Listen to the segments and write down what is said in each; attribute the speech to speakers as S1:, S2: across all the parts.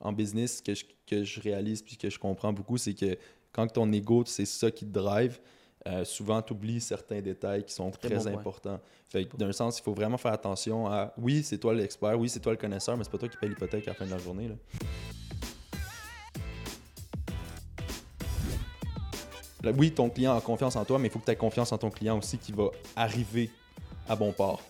S1: en business, que je, que je réalise puis que je comprends beaucoup, c'est que quand ton ego, c'est ça qui te drive, euh, souvent, tu oublies certains détails qui sont très, importants. Fait d'un sens, il faut vraiment faire attention à oui, c'est toi l'expert, oui, c'est toi le connaisseur, mais c'est pas toi qui paye l'hypothèque à la fin de la journée. Là. oui, ton client a confiance en toi, mais il faut que tu aies confiance en ton client aussi qui va arriver à bon port.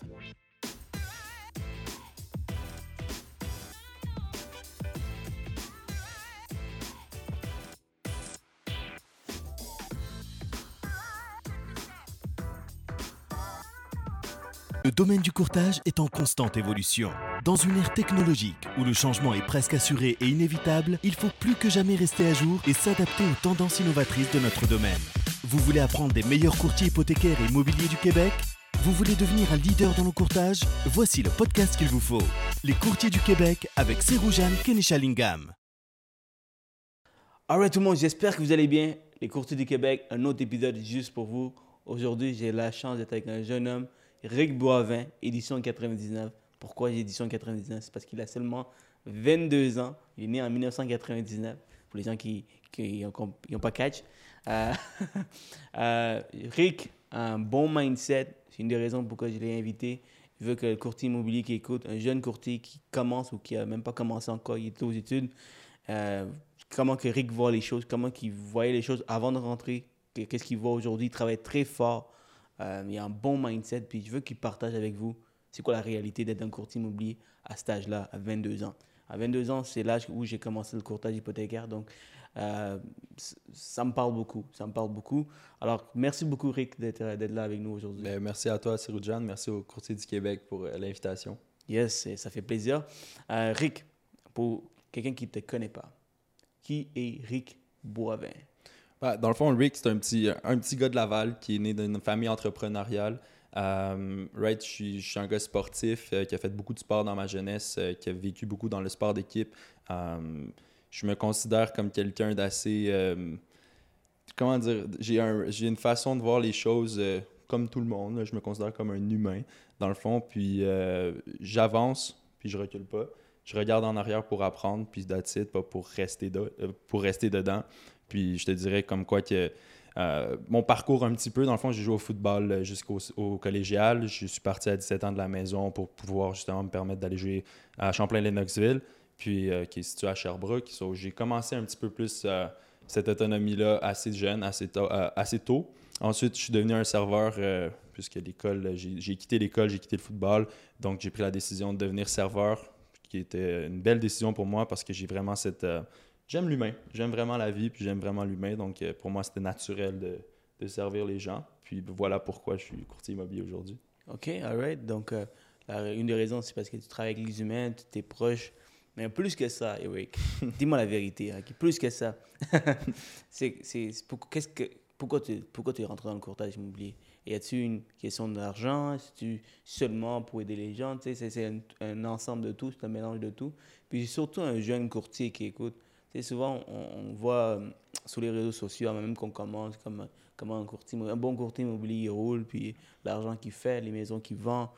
S2: Le domaine du courtage est en constante évolution. Dans une ère technologique où le changement est presque assuré et inévitable, il faut plus que jamais rester à jour et s'adapter aux tendances innovatrices de notre domaine. Vous voulez apprendre des meilleurs courtiers hypothécaires et immobiliers du Québec? Vous voulez devenir un leader dans le courtage? Voici le podcast qu'il vous faut. Les courtiers du Québec avec Seroujane Kenishalingam.
S3: Alright tout le monde, j'espère que vous allez bien. Les courtiers du Québec, un autre épisode juste pour vous. Aujourd'hui, j'ai la chance d'être avec un jeune homme Rick Boivin, édition 99. Pourquoi édition 99 C'est parce qu'il a seulement 22 ans. Il est né en 1999. Pour les gens qui n'ont pas catch. Euh, euh, Rick a un bon mindset. C'est une des raisons pourquoi je l'ai invité. Il veut que le courtier immobilier qui écoute, un jeune courtier qui commence ou qui n'a même pas commencé encore, il est aux études, euh, comment que Rick voit les choses, comment il voyait les choses avant de rentrer, qu'est-ce qu'il voit aujourd'hui. Il travaille très fort euh, il a un bon mindset, puis je veux qu'il partage avec vous c'est quoi la réalité d'être un courtier immobilier à cet âge-là, à 22 ans? À 22 ans, c'est l'âge où j'ai commencé le courtage hypothécaire, donc euh, ça me parle beaucoup, ça me parle beaucoup. Alors, merci beaucoup Rick d'être là avec nous aujourd'hui.
S1: Ben, merci à toi, Siroujan, merci au Courtier du Québec pour euh, l'invitation.
S3: Yes, ça fait plaisir. Rick, pour quelqu'un qui ne te connaît pas, qui est Rick Boivin?
S1: Bah, dans le fond, Rick, c'est un petit, un petit gars de Laval qui est né d'une famille entrepreneuriale. Euh, right, je suis, je suis, un gars sportif euh, qui a fait beaucoup de sport dans ma jeunesse, euh, qui a vécu beaucoup dans le sport d'équipe. je me considère comme quelqu'un d'assez. comment dire J'ai un, une façon de voir les choses comme tout le monde. Je me considère comme un humain, dans le fond. Puis j'avance, puis je recule pas. Je regarde en arrière pour apprendre, puis that's pas pour rester, pour rester dedans. Puis je te dirais comme quoi que euh, mon parcours un petit peu, dans le fond, j'ai joué au football euh, jusqu'au collégial. Je suis parti à 17 ans de la maison pour pouvoir justement me permettre d'aller jouer à Champlain-Lennoxville, puis euh, qui est situé à Sherbrooke. j'ai commencé un petit peu plus cette autonomie-là assez jeune, assez, assez, tôt. Ensuite, je suis devenu un serveur, puisque l'école, j'ai quitté l'école, j'ai quitté le football. Donc, j'ai pris la décision de devenir serveur, qui était une belle décision pour moi parce que j'ai vraiment cette j'aime l'humain. J'aime vraiment la vie, puis j'aime vraiment l'humain. Donc, euh, pour moi, c'était naturel de, de, servir les gens. Puis voilà pourquoi je suis courtier immobilier aujourd'hui.
S3: OK, all right. Donc, euh, une des raisons, c'est parce que tu travailles avec les humains, tu es proche. Mais plus que ça, Eric, dis-moi la vérité, hein, plus que ça. c'est, pour, qu'est-ce que, pourquoi tu pourquoi es rentré dans le courtage immobilier? Y a-t-il une question d'argent Est-ce seulement pour aider les gens? C'est, un, un, ensemble de tout, c'est un mélange de tout. Puis surtout un jeune courtier qui écoute souvent, on, voit euh, sur les réseaux sociaux, même qu'on commence comme, comme un, courtier, un bon courtier immobilier, il roule, puis l'argent qu'il fait, les maisons qu'il vend,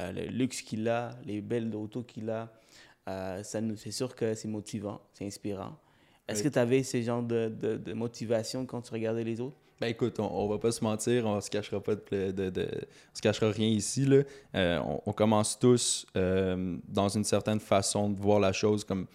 S3: euh, le luxe qu'il a, les belles autos qu'il a, euh, c'est sûr que c'est motivant, c'est inspirant. Est-ce que tu avais ce genre de, de, motivation quand tu regardais les autres?
S1: Ben écoute, on, on, va pas se mentir, on se cachera pas de, de, se cachera rien ici là. on, on, commence tous dans une certaine façon de voir la chose comme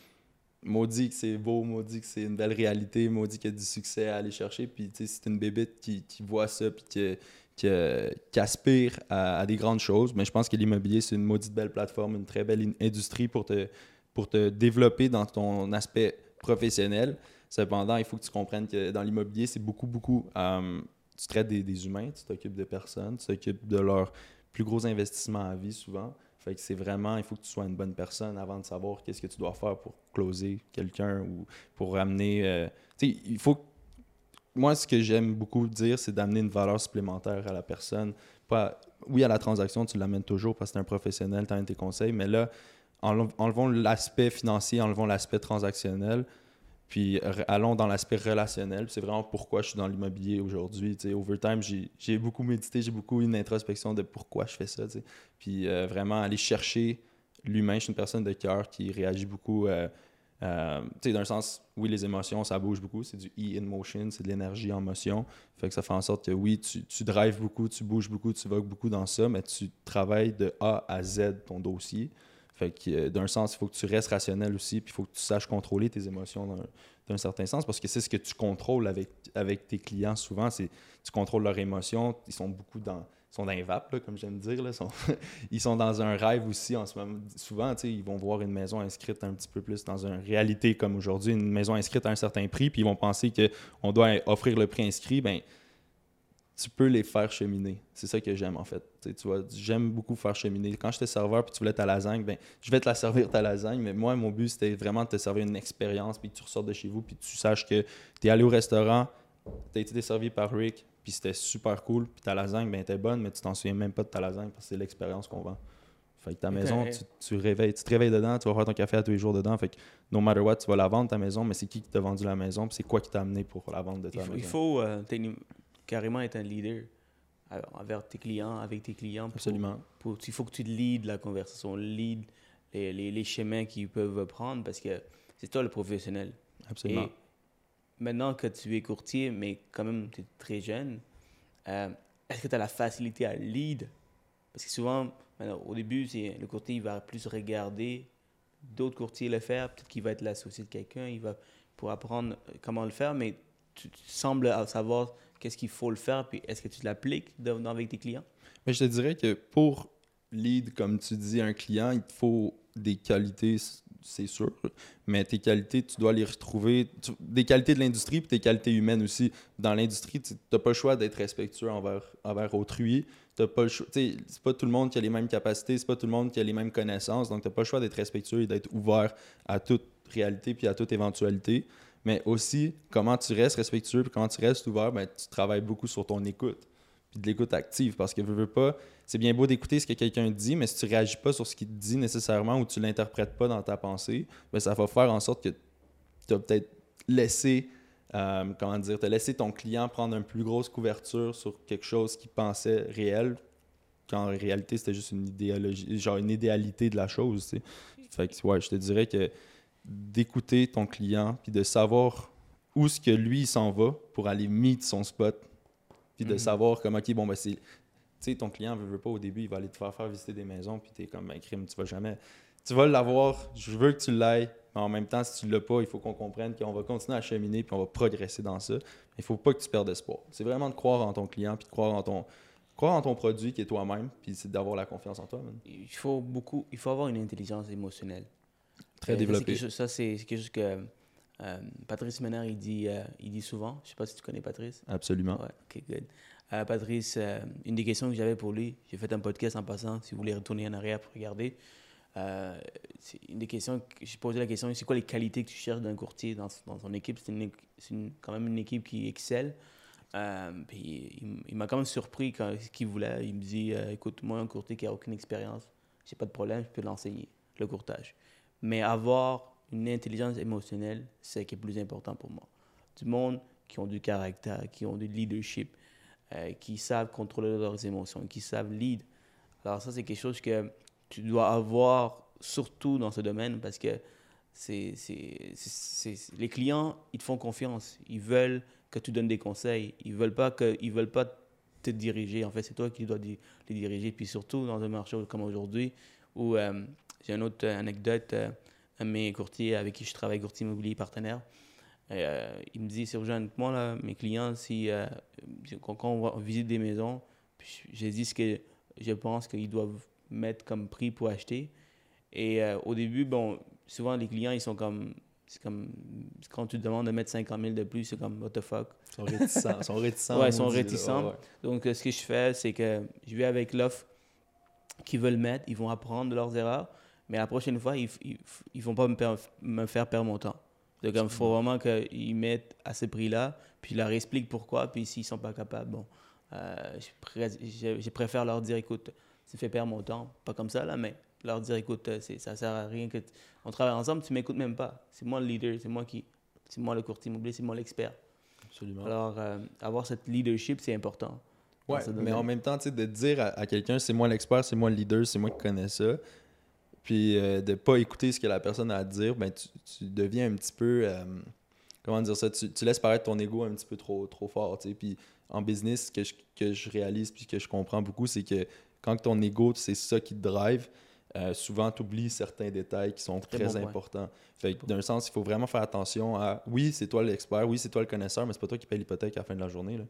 S1: maudit que c'est beau, maudit que c'est une belle réalité, maudit qu'il y a du succès à aller chercher. Puis, tu sais, c'est une bébite qui, qui, voit ça, puis qui, qui, aspire à, des grandes choses. Mais je pense que l'immobilier, c'est une maudite belle plateforme, une très belle industrie pour te, développer dans ton aspect professionnel. Cependant, il faut que tu comprennes que dans l'immobilier, c'est beaucoup, beaucoup. Euh, tu traites des, des humains, tu t'occupes de personnes, tu t'occupes de leurs plus gros investissements à vie souvent. C'est vraiment, il faut que tu sois une bonne personne avant de savoir qu'est-ce que tu dois faire pour closer quelqu'un ou pour amener. Euh, tu sais, il faut. Moi, ce que j'aime beaucoup dire, c'est d'amener une valeur supplémentaire à la personne. Pas, oui, à la transaction, tu l'amènes toujours parce que tu es un professionnel, tu as tes conseils, mais là, enlevons l'aspect financier, enlevons l'aspect transactionnel, puis allons dans l'aspect relationnel. C'est vraiment pourquoi je suis dans l'immobilier aujourd'hui. Overtime, j'ai beaucoup médité, j'ai beaucoup une introspection de pourquoi je fais ça. Puis euh, vraiment aller chercher l'humain. Je suis une personne de cœur qui réagit beaucoup euh, Euh, tu sais, sens, oui, les émotions, ça bouge beaucoup. C'est du E in motion, c'est de l'énergie en motion. Fait que ça fait en sorte que oui, tu, tu drives beaucoup, tu bouges beaucoup, tu vogues beaucoup dans ça, mais tu travailles de A à Z ton dossier. Fait que euh, d'un sens, il faut que tu restes rationnel aussi, puis il faut que tu saches contrôler tes émotions d'un- certain sens, parce que c'est ce que tu contrôles avec, avec tes clients souvent, c'est tu contrôles leurs émotions, ils sont beaucoup dans sont dans les vapes, là, comme j'aime dire. Là, ils, sont, dans un rêve aussi en ce moment. Souvent, ils vont voir une maison inscrite un petit peu plus dans une réalité comme aujourd'hui, une maison inscrite à un certain prix, puis ils vont penser qu'on doit offrir le prix inscrit. Ben, tu peux les faire cheminer. C'est ça que j'aime en fait. Tu vois, j'aime beaucoup faire cheminer. Quand j'étais serveur puis tu voulais ta lasagne, ben, je vais te la servir ta lasagne, mais moi, mon but, c'était vraiment de te servir une expérience puis que tu ressortes de chez vous puis tu saches que tu es allé au restaurant, tu as été desservi par Rick, puis c'était super cool, puis ta lasagne, ben, était bonne, mais tu t'en souviens même pas de ta lasagne parce que c'est l'expérience qu'on vend. Fait que ta maison, tu, tu réveilles, tu te réveilles dedans, tu vas faire ton café à tous les jours dedans. Fait que no matter what, tu vas la vendre ta maison, mais c'est qui qui t'a vendu la maison, puis c'est quoi qui t'a amené pour la vente de ta
S3: Il faut,
S1: maison?
S3: il faut, euh, carrément être un leader euh, envers tes clients, avec tes clients. pour-
S1: Absolument.
S3: pour- il faut que tu leads la conversation, lead les, les, les chemins qu'ils peuvent prendre parce que c'est toi le professionnel.
S1: Absolument.
S3: Et maintenant que tu es courtier, mais quand même tu es très jeune, euh, est-ce que tu as la facilité à lead? Parce que souvent, au début, c'est, le courtier il va plus regarder d'autres courtiers le faire. Peut-être qu'il va être l'associé de quelqu'un, il va pour apprendre comment le faire, mais tu, tu sembles savoir qu'est-ce qu'il faut le faire, puis est-ce que tu l'appliques avec tes clients?
S1: Mais je te dirais que pour lead, comme tu dis, un client, il te faut des qualités, c'est sûr. Mais tes qualités, tu dois les retrouver. des qualités de l'industrie puis tes qualités humaines aussi. Dans l'industrie, tu n'as pas le choix d'être respectueux envers, envers autrui. T'as pas le choix. C'est pas tout le monde qui a les mêmes capacités, c'est pas tout le monde qui a les mêmes connaissances. Donc, tu n'as pas le choix d'être respectueux et d'être ouvert à toute réalité puis à toute éventualité. Mais aussi, comment tu restes respectueux puis comment tu restes ouvert, ben, tu travailles beaucoup sur ton écoute puis de l'écoute active parce que veux, veux pas, c'est bien beau d'écouter ce que quelqu'un dit, mais si tu réagis pas sur ce qu'il te dit nécessairement ou tu l'interprètes pas dans ta pensée, ben ça va faire en sorte que tu as peut-être laissé, euh, comment dire, t'as laissé ton client prendre une plus grosse couverture sur quelque chose qu'il pensait réel, quand en réalité c'était juste une idéologie, genre une idéalité de la chose. tu sais. Fait que ouais, je te dirais que d'écouter ton client puis de savoir où ce que lui il s'en va pour aller meet son spot puis de
S3: Mhm.
S1: savoir comme ok bon ben c'est tu sais ton client veut, veut pas au début il va aller te faire faire visiter des maisons puis t'es comme ben crime tu vas jamais tu vas l'avoir je veux que tu l'ailles mais en même temps si tu l'as pas il faut qu'on comprenne qu'on va continuer à cheminer puis on va progresser dans ça il faut pas que tu perdes espoir c'est vraiment de croire en ton client puis de croire en ton croire en ton produit qui est toi-même puis c'est d'avoir la confiance en toi man.
S3: Il faut beaucoup, il faut avoir une intelligence émotionnelle.
S1: Très
S3: ça, c'est
S1: développé
S3: chose- Ça, c'est quelque chose que euh, Patrice Ménard, il dit, euh, il dit souvent. Je sais pas si tu connais Patrice.
S1: absolument
S3: Ouais, ok, good. Euh, Patrice, euh, une des questions que j'avais pour lui, j'ai fait un podcast en passant, si vous voulez retourner en arrière pour regarder. Euh, une des questions que j'ai posé la question, c'est quoi les qualités que tu cherches d'un courtier dans, dans son équipe? C'est une- c'est une- quand même une équipe qui excelle. Puis il, il m'a quand même surpris quand ce qu'il voulait. Il me dit écoute, moi, un courtier qui a aucune expérience, j'ai pas de problème, je peux l'enseigner, le courtage. Mais avoir une intelligence émotionnelle, c'est ce qui est plus important pour moi. Du monde qui ont du caractère, qui ont du leadership, euh, qui savent contrôler leurs émotions, qui savent lead. Alors ça, c'est quelque chose que tu dois avoir surtout dans ce domaine parce que c'est, les clients, ils te font confiance. Ils veulent que tu donnes des conseils. Ils veulent veulent pas te diriger. En fait, c'est toi qui dois les diriger. Puis surtout dans un marché comme aujourd'hui où euh, j'ai une autre anecdote. euh, un de mes courtiers avec qui je travaille, courtier immobilier partenaire, euh, il me dit, jeune, moi, là, mes clients, si, euh, quand, quand on, va- on visite des maisons, je dis ce que je pense qu'ils doivent mettre comme prix pour acheter. Et euh, au début, bon, souvent les clients, ils sont comme, c'est comme, quand tu te demandes de mettre 50 000 de plus, c'est comme, what the fuck?
S1: ils sont réticents ils sont réticents
S3: Ouais, ils sont réticents.
S1: Ouais, ouais.
S3: Donc, euh, ce que je fais, c'est que je vais avec l'offre qu'ils veulent mettre, ils vont apprendre de leurs erreurs, mais la prochaine fois, ils ne vont pas me, per- me faire perdre mon temps. Donc, il faut vraiment qu'ils mettent à ce prix-là, puis ils leur expliquent pourquoi, puis s'ils ne sont pas capables, bon, euh, je, pré- je- je préfère leur dire, écoute, tu fais perdre mon temps, pas comme ça, là, mais leur dire, écoute, euh, ça sert à rien que on travaille ensemble, tu m'écoutes même pas. C'est moi le leader, c'est moi qui, c'est moi le courtier immobilier, c'est moi l'expert.
S1: absolument
S3: Alors, euh, avoir cette leadership, c'est important.
S1: Ouais, mais en même temps, tu sais, de dire à, à quelqu'un, c'est moi l'expert, c'est moi le leader, c'est moi qui connais ça, puis euh, de pas écouter ce que la personne a à dire, ben tu, tu deviens un petit peu. euh, comment dire ça? Tu, tu laisses paraître ton ego un petit peu trop, trop fort. tu sais. Puis en business, ce que je, que je réalise puis que je comprends beaucoup, c'est que quand ton ego, c'est ça qui te drive, euh, souvent tu oublies certains détails qui sont
S3: Très
S1: très,
S3: bon point.
S1: importants. Fait que d'un sens, il faut vraiment faire attention à oui, c'est toi l'expert, oui, c'est toi le connaisseur, mais c'est pas toi qui paye l'hypothèque à la fin de la journée. Là.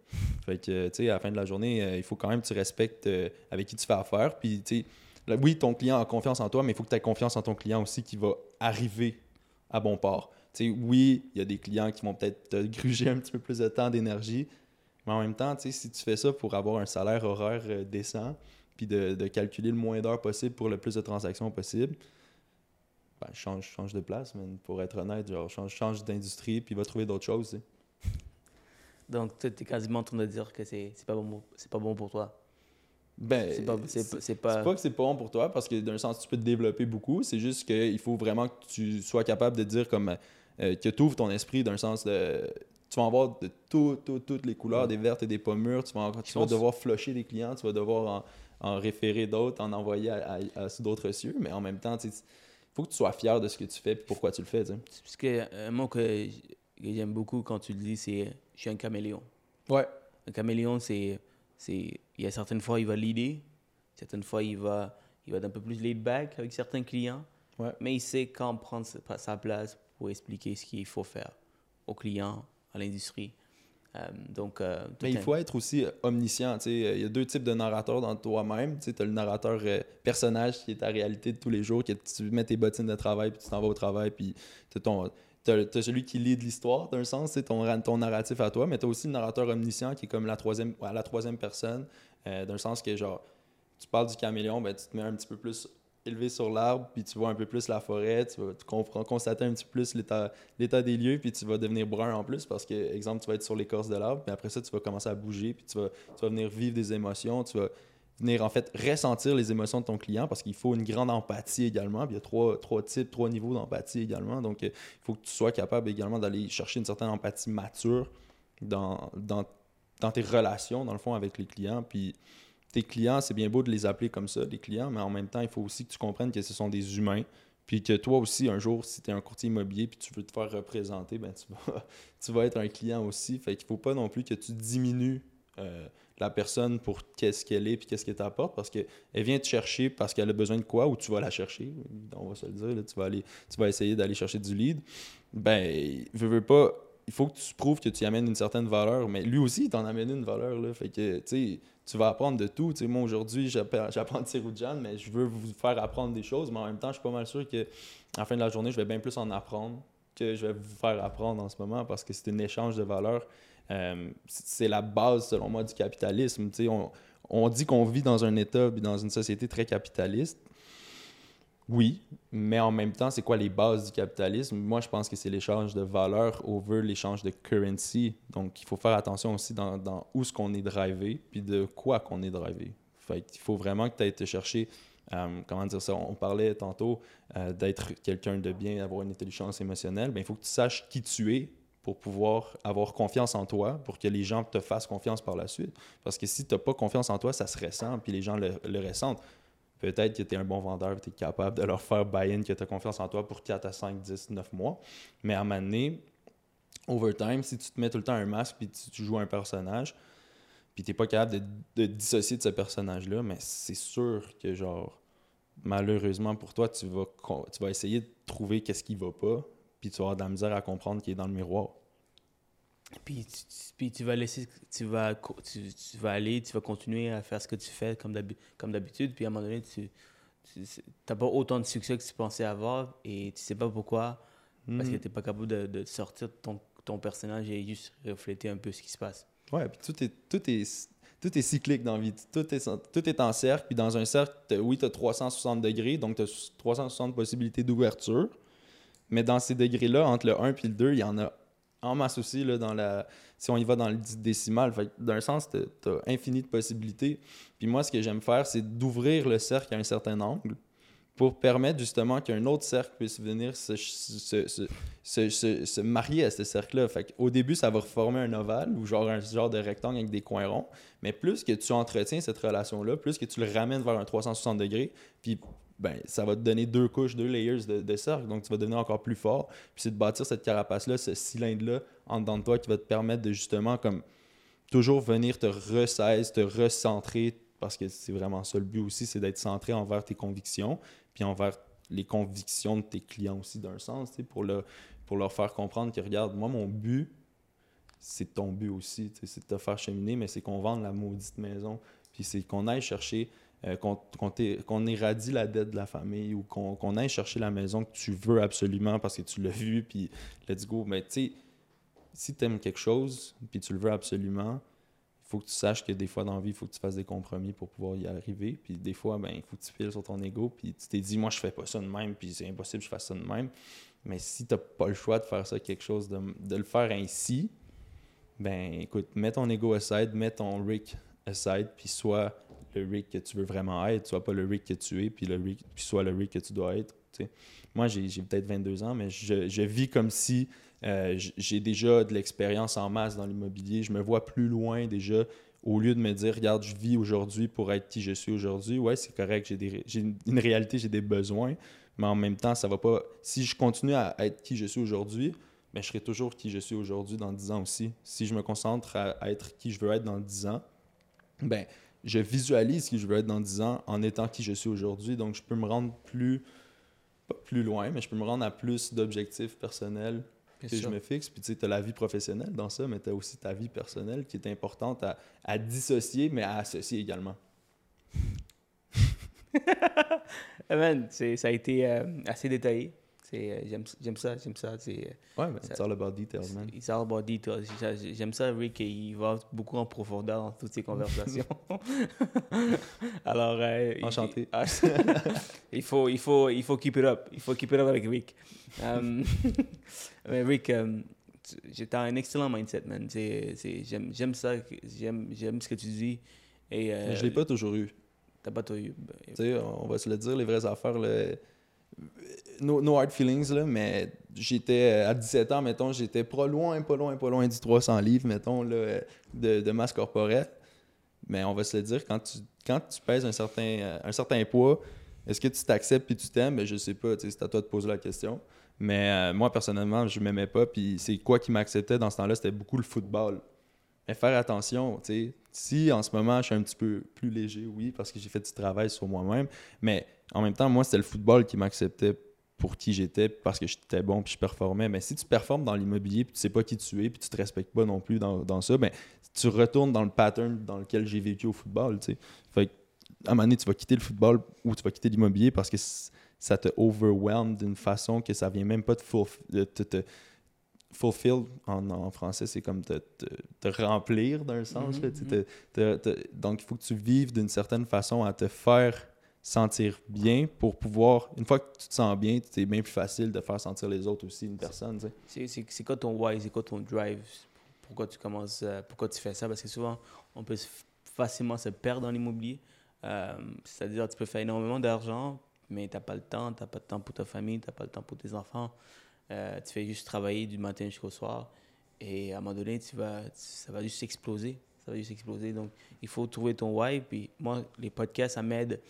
S1: Fait que, tu sais, à la fin de la journée, euh, il faut quand même que tu respectes euh, avec qui tu fais affaire. Puis, tu sais, oui, ton client a confiance en toi, mais il faut que tu aies confiance en ton client aussi qui va arriver à bon port. Oui, il y a des clients qui vont peut-être te gruger un petit peu plus de temps, d'énergie, mais en même temps, si tu fais ça pour avoir un salaire horaire euh, décent, puis de, calculer le moins d'heures possible pour le plus de transactions possible, ben, change, change de place, man, pour être honnête. Genre, change, change d'industrie, puis va trouver d'autres choses.
S3: Donc, tu es quasiment en train de dire que c'est pas, pas bon pour toi.
S1: Ben,
S3: C'est pas, c'est, pas...
S1: C'est pas que c'est pas bon pour toi parce que d'un sens, tu peux te développer beaucoup. C'est juste qu'il faut vraiment que tu sois capable de dire comme euh, que tu ouvres ton esprit d'un sens de. Tu vas en avoir de tout- tout- toutes les couleurs, des vertes et des pas mûres. Tu vas, en- tu vas devoir flusher des clients, tu vas devoir en, en référer d'autres, en envoyer à, à- à d'autres cieux. Mais en même temps, il faut que tu sois fier de ce que tu fais et pourquoi tu le fais. tu sais.
S3: Parce que un mot que j- que j'aime beaucoup quand tu le dis, c'est « je suis un caméléon ».
S1: Ouais.
S3: Un caméléon, c'est... c'est- Il y a certaines fois, il va leader. Certaines fois, il va, il va être un peu plus laid back avec certains clients.
S1: Ouais.
S3: Mais il sait quand prendre sa, place pour expliquer ce qu'il faut faire aux clients, à l'industrie. Euh, donc, euh,
S1: Mais il
S3: un-
S1: faut être aussi euh, omniscient. tu sais. Il y a deux types de narrateurs dans toi-même. Tu as le narrateur euh, personnage qui est ta réalité de tous les jours, que tu mets tes bottines de travail, puis tu t'en vas au travail, puis tu as, celui qui lit de l'histoire, d'un sens, c'est ton, ton narratif à toi, mais tu as aussi le narrateur omniscient qui est comme la troisième, la troisième personne, euh, d'un sens que genre, tu parles du caméléon, ben, tu te mets un petit peu plus élevé sur l'arbre, puis tu vois un peu plus la forêt, tu vas comprends, constater un petit peu plus l'état l'état des lieux, puis tu vas devenir brun en plus parce que, exemple, tu vas être sur l'écorce de l'arbre, puis après ça, tu vas commencer à bouger, puis tu vas, tu vas venir vivre des émotions, tu vas venir en fait ressentir les émotions de ton client parce qu'il faut une grande empathie également. Puis il y a trois, trois types, trois niveaux d'empathie également. Donc, euh, il faut que tu sois capable également d'aller chercher une certaine empathie mature dans, tes relations, dans le fond, avec les clients. Puis tes clients, c'est bien beau de les appeler comme ça, les clients, mais en même temps, il faut aussi que tu comprennes que ce sont des humains. Puis que toi aussi, un jour, si tu es un courtier immobilier puis tu veux te faire représenter, ben tu vas, être un client aussi. Fait qu'il faut pas non plus que tu diminues euh, la personne pour qu'est-ce qu'elle est puis qu'est-ce qu'elle t'apporte parce qu'elle vient te chercher parce qu'elle a besoin de quoi ou tu vas la chercher. On va se le dire, là, tu, vas aller, tu vas essayer d'aller chercher du lead. Ben, veux, veux pas, il faut que tu prouves que tu y amènes une certaine valeur, mais lui aussi, il t'en amène une valeur. Là. Fait que, tu tu vas apprendre de tout. Tu sais, moi, aujourd'hui, j'apprends de Jan, mais je veux vous faire apprendre des choses, mais en même temps, je suis pas mal sûr que la fin de la journée, je vais bien plus en apprendre que je vais vous faire apprendre en ce moment parce que c'est un échange de valeurs. Euh, c'est la base, selon moi, du capitalisme. On, on dit qu'on vit dans un État et dans une société très capitaliste. Oui, mais en même temps, c'est quoi les bases du capitalisme? Moi, je pense que c'est l'échange de valeurs over l'échange de currency. Donc, il faut faire attention aussi dans, dans où est-ce qu'on est drivé, puis de quoi qu'on est drivé. Fait qu'il faut vraiment que tu ailles te chercher, euh, comment dire ça, on parlait tantôt euh, d'être quelqu'un de bien, d'avoir une intelligence émotionnelle. Bien, il faut que tu saches qui tu es pour pouvoir avoir confiance en toi, pour que les gens te fassent confiance par la suite. Parce que si tu n'as pas confiance en toi, ça se ressent, puis les gens le, ressentent. Peut-être que tu es un bon vendeur, tu es capable de leur faire buy-in, que tu as confiance en toi pour 4 à 5, 10, 9 mois. Mais à un moment donné, overtime, si tu te mets tout le temps un masque puis tu, tu joues un personnage, puis tu n'es pas capable de, de dissocier de ce personnage-là, mais c'est sûr que, genre, malheureusement pour toi, tu vas, con- tu vas essayer de trouver qu'est-ce qui va pas, puis tu vas avoir de la misère à comprendre qui est dans le miroir.
S3: Puis, tu, puis tu vas laisser, tu vas, tu, tu vas aller, tu vas continuer à faire ce que tu fais comme d'habi- comme d'habitude. Puis à un moment donné, tu n'as pas autant de succès que tu pensais avoir et tu sais pas pourquoi. Parce que
S1: Mhm.
S3: tu n'es pas capable de, de sortir ton, ton personnage et juste refléter un peu ce qui se passe.
S1: Ouais, puis tout est, tout est, tout est cyclique dans la vie. Tout est, tout est en cercle. Puis dans un cercle, oui, tu as 360 degrés, donc tu as 360 possibilités d'ouverture. Mais dans ces degrés-là, entre le 1 et le 2, il y en a en masse aussi, là, dans la, si on y va dans le dé- décimal. D'un sens, tu as infini de possibilités. Puis moi, ce que j'aime faire, c'est d'ouvrir le cercle à un certain angle pour permettre justement qu'un autre cercle puisse venir se, se, se, se, marier à ce cercle-là. Au début, ça va former un ovale ou genre un genre de rectangle avec des coins ronds. Mais plus que tu entretiens cette relation-là, plus que tu le ramènes vers un 360 degrés, puis ben, ça va te donner deux couches, deux layers de, de cercle, donc tu vas devenir encore plus fort. Puis c'est de bâtir cette carapace-là, ce cylindre-là en dedans de toi qui va te permettre de justement comme toujours venir te ressaisir, te recentrer, parce que c'est vraiment ça le but aussi, c'est d'être centré envers tes convictions, puis envers les convictions de tes clients aussi d'un sens, pour, le, pour leur faire comprendre que regarde, moi mon but, c'est ton but aussi, c'est de te faire cheminer, mais c'est qu'on vende la maudite maison, puis c'est qu'on aille chercher euh, qu'on qu'on éradie la dette de la famille ou qu'on aille chercher la maison que tu veux absolument parce que tu l'as vu, puis let's go. Mais tu sais, si tu aimes quelque chose, puis tu le veux absolument, il faut que tu saches que des fois dans la vie, il faut que tu fasses des compromis pour pouvoir y arriver. Puis des fois, ben, il faut que tu files sur ton ego, puis tu t'es dit, moi, je fais pas ça de même, puis c'est impossible que je fasse ça de même. Mais si tu n'as pas le choix de faire ça quelque chose, de, de le faire ainsi, ben écoute, mets ton ego aside, mets ton Rick aside, puis sois le Rick que tu veux vraiment être, soit pas le Rick que tu es, puis, le Rick, puis soit le Rick que tu dois être. Moi, j'ai peut-être 22 ans, mais je, je vis comme si euh, j'ai déjà de l'expérience en masse dans l'immobilier. Je me vois plus loin déjà. Au lieu de me dire, regarde, je vis aujourd'hui pour être qui je suis aujourd'hui, ouais, c'est correct, j'ai une, réalité, j'ai des besoins, mais en même temps, ça va pas. Si je continue à être qui je suis aujourd'hui, ben, je serai toujours qui je suis aujourd'hui dans 10 ans aussi. Si je me concentre à, être qui je veux être dans 10 ans, ben je visualise qui je veux être dans 10 ans en étant qui je suis aujourd'hui. Donc, je peux me rendre plus, pas plus loin, mais je peux me rendre à plus d'objectifs personnels que je me fixe. Puis, tu sais, tu as la vie professionnelle dans ça, mais tu as aussi ta vie personnelle qui est importante à, à dissocier, mais à associer également.
S3: Amen. Ça a été euh, assez détaillé. Euh, j'aime ça, j'aime ça. C'est,
S1: ouais, mais it's all about details, man.
S3: It's all about details. J'aime ça, Rick, il va beaucoup en profondeur dans toutes ces conversations. Alors... Euh,
S1: Enchanté.
S3: Il, faut, il, faut, il faut keep it up. Il faut keep it up avec Rick. Um, mais Rick, um, j'étais un excellent mindset, man. J'aime ça, j'aime ce que tu dis. Et,
S1: euh, je l'ai pas toujours eu.
S3: T'as pas toujours eu.
S1: Ben, tu sais, on va se le dire, les vraies affaires, le no, hard feelings, là, mais j'étais à 17 ans, mettons, j'étais pas loin, pas loin, pas loin du 300 livres, mettons, là, de, de masse corporelle. Mais on va se le dire, quand tu, quand tu pèses un certain, un certain poids, est-ce que tu t'acceptes puis tu t'aimes? Ben, je sais pas, c'est à toi de poser la question. Mais euh, moi, personnellement, je m'aimais pas. Puis c'est quoi qui m'acceptait dans ce temps-là? C'était beaucoup le football. Mais faire attention. Si en ce moment, je suis un petit peu plus léger, oui, parce que j'ai fait du travail sur moi-même. Mais en même temps, moi, c'était le football qui m'acceptait pour qui j'étais, parce que j'étais bon, puis je performais. Mais si tu performes dans l'immobilier, puis tu sais pas qui tu es, puis tu te respectes pas non plus dans, dans ça, ben, tu retournes dans le pattern dans lequel j'ai vécu au football, tu sais. Fait à un moment donné, tu vas quitter le football ou tu vas quitter l'immobilier parce que ça te overwhelm d'une façon que ça vient même pas te, te, te fulfill en, en français, c'est comme te, te, remplir d'un sens. Mm-hmm, mm-hmm. donc, il faut que tu vives d'une certaine façon à te faire sentir bien pour pouvoir, une fois que tu te sens bien, c'est bien plus facile de faire sentir les autres aussi, une personne.
S3: C'est quoi ton why, c'est quoi ton drive? Pourquoi tu commences, euh, pourquoi tu fais ça? Parce que souvent, on peut facilement se perdre dans l'immobilier. Euh, c'est-à-dire, tu peux faire énormément d'argent, mais tu n'as pas le temps, tu n'as pas de temps pour ta famille, tu n'as pas le temps pour tes enfants. Euh, tu fais juste travailler du matin jusqu'au soir. Et à un moment donné, tu vas, ça va juste exploser. Ça va juste exploser. Donc, il faut trouver ton why. Puis moi, les podcasts, ça m'aide.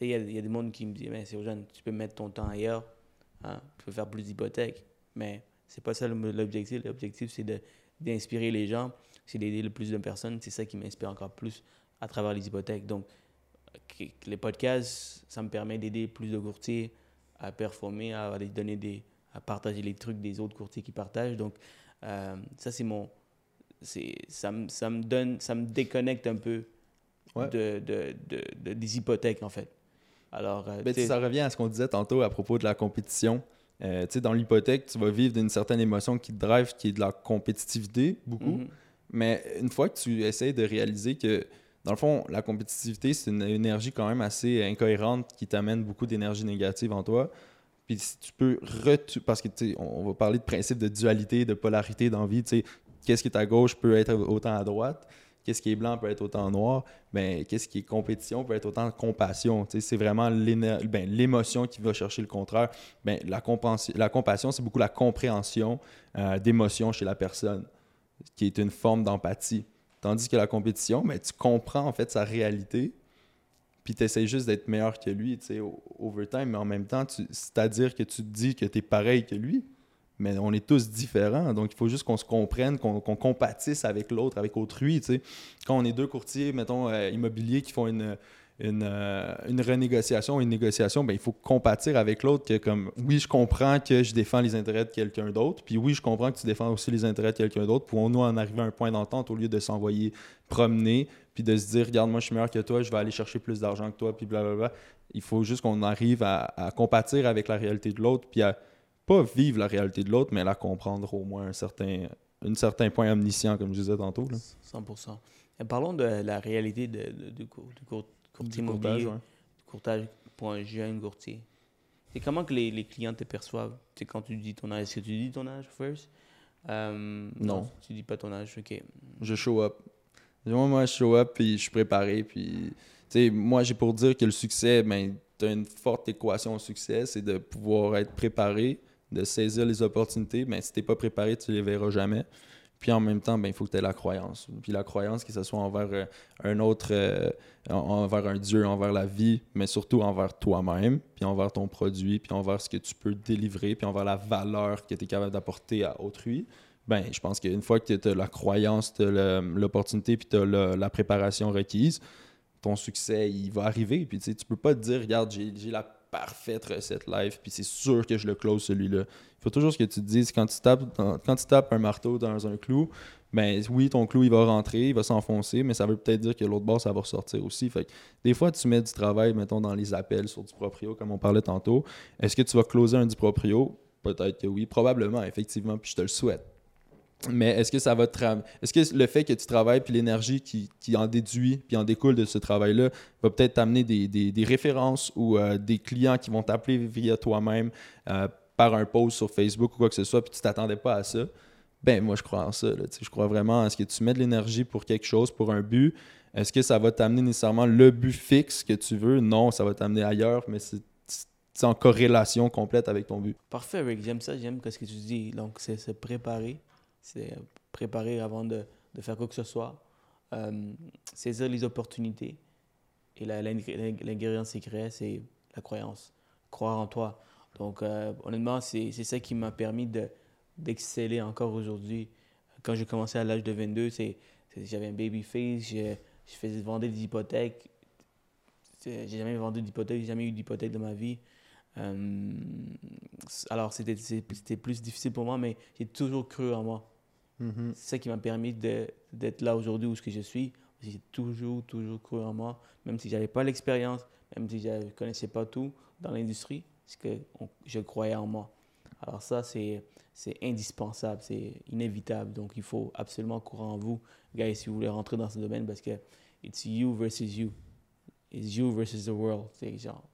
S3: Il y, y, a des monde qui me disent, mais c'est jeune, tu peux mettre ton temps ailleurs. Hein? Tu peux faire plus d'hypothèques. Mais c'est pas ça l'objectif. L'objectif, c'est d'inspirer les gens. C'est d'aider le plus de personnes. C'est ça qui m'inspire encore plus à travers les hypothèques. Donc, les podcasts, ça me permet d'aider plus de courtiers à performer, à donner des, à partager les trucs des autres courtiers qui partagent. Donc, euh, ça, c'est mon. Ça me, ça me donne. Ça me déconnecte un peu de, de, de, des hypothèques, en fait. Alors.
S1: Euh, ça revient à ce qu'on disait tantôt à propos de la compétition. Euh, dans l'hypothèque, tu vas vivre d'une certaine émotion qui te drive, qui est de la compétitivité, beaucoup. Mm-hmm. Mais une fois que tu essaies de réaliser que, dans le fond, la compétitivité, c'est une énergie quand même assez incohérente qui t'amène beaucoup d'énergie négative en toi, puis si tu peux parce que tu on va parler de principe de dualité, de polarité dans la vie, tu sais, qu'est-ce qui est à gauche peut être autant à droite, qu'est-ce qui est blanc peut être autant noir, ben qu'est-ce qui est compétition peut être autant compassion, c'est vraiment ben, l'émotion qui va chercher le contraire. Ben la, compassion, c'est beaucoup la compréhension euh, d'émotion chez la personne, qui est une forme d'empathie. Tandis que la compétition, ben, tu comprends en fait sa réalité, puis tu essaies juste d'être meilleur que lui, tu sais, overtime, mais en même temps, c'est-à-dire que tu te dis que tu es pareil que lui, mais on est tous différents, donc il faut juste qu'on se comprenne, qu'on compatisse avec l'autre, avec autrui, tu sais. Quand on est deux courtiers, mettons, euh, immobiliers qui font une une, euh, une, renégociation, une négociation, ben, il faut compatir avec l'autre que comme oui, je comprends que je défends les intérêts de quelqu'un d'autre, puis oui, je comprends que tu défends aussi les intérêts de quelqu'un d'autre. Pouvons-nous en arriver à un point d'entente au lieu de s'envoyer promener, puis de se dire regarde, moi je suis meilleur que toi, je vais aller chercher plus d'argent que toi, puis blablabla. Il faut juste qu'on arrive à, compatir avec la réalité de l'autre, puis à pas vivre la réalité de l'autre, mais la comprendre au moins un certain, un certain point omniscient, comme je disais tantôt. Là.
S3: 100%. Et parlons de la réalité de, de, du, courtier immobilier, courtage, pour un jeune courtier. Et comment que les, les, clients te perçoivent? C'est quand tu dis ton âge, est-ce que tu dis ton âge first? Euh, non. Tu dis pas ton âge, ok.
S1: Je show up. Moi, moi, je show up, puis je suis préparé, puis... moi, j'ai pour dire que le succès, ben, tu as une forte équation au succès, c'est de pouvoir être préparé, de saisir les opportunités. Mais si tu n'es pas préparé, tu les verras jamais. Puis en même temps, ben, il faut que tu aies la croyance. Puis la croyance, que ce soit envers euh, un autre, euh, envers un Dieu, envers la vie, mais surtout envers toi-même, puis envers ton produit, puis envers ce que tu peux délivrer, puis envers la valeur que tu es capable d'apporter à autrui. Ben, je pense qu'une fois que tu as la croyance, tu as l'opportunité, puis tu as la préparation requise, ton succès, il va arriver. Puis tu peux pas te dire, regarde, j'ai la parfaite recette live, puis c'est sûr que je le close celui-là. Il faut toujours ce que tu te dises. Quand tu tapes, quand tu tapes un marteau dans un clou, ben oui, ton clou, il va rentrer, il va s'enfoncer, mais ça veut peut-être dire que l'autre bord, ça va ressortir aussi. Fait des fois, tu mets du travail, mettons, dans les appels sur du proprio, comme on parlait tantôt. Est-ce que tu vas closer un du proprio? Peut-être que oui. Probablement, effectivement, puis je te le souhaite. Mais est-ce que ça va Est-ce que le fait que tu travailles puis l'énergie qui, en déduit puis en découle de ce travail-là va peut-être t'amener des, références ou euh, des clients qui vont t'appeler via toi-même euh, par un post sur Facebook ou quoi que ce soit puis tu t'attendais pas à ça? Ben moi je crois en ça. je crois vraiment à ce que tu mets de l'énergie pour quelque chose, pour un but. Est-ce que ça va t'amener nécessairement le but fixe que tu veux? Non, ça va t'amener ailleurs, mais c'est en corrélation complète avec ton but.
S3: Parfait, Rick. J'aime ça, j'aime ce que tu dis. Donc, c'est se préparer c'est préparer avant de, faire quoi que ce soit, euh, saisir les opportunités. Et l'ingrédient secret, c'est la croyance, croire en toi. Donc, euh, honnêtement, c'est ça qui m'a permis d'exceller encore aujourd'hui. Quand j'ai commencé à l'âge de 22, j'avais un baby face, je, je faisais vendre des hypothèques. J'ai jamais vendu d'hypothèque, j'ai jamais eu d'hypothèque de ma vie. Euh, alors, c'était plus difficile pour moi, mais j'ai toujours cru en moi. Mm-hmm. C'est ça qui m'a permis d'être là aujourd'hui où ce que je suis. J'ai toujours, toujours cru en moi, même si je n'avais pas l'expérience, même si je ne connaissais pas tout dans l'industrie, c'est que je croyais en moi. Alors ça, c'est indispensable, c'est inévitable. Donc, il faut absolument croire en vous, guys, si vous voulez rentrer dans ce domaine, parce que it's you versus you. It's you versus the world. C'est genre,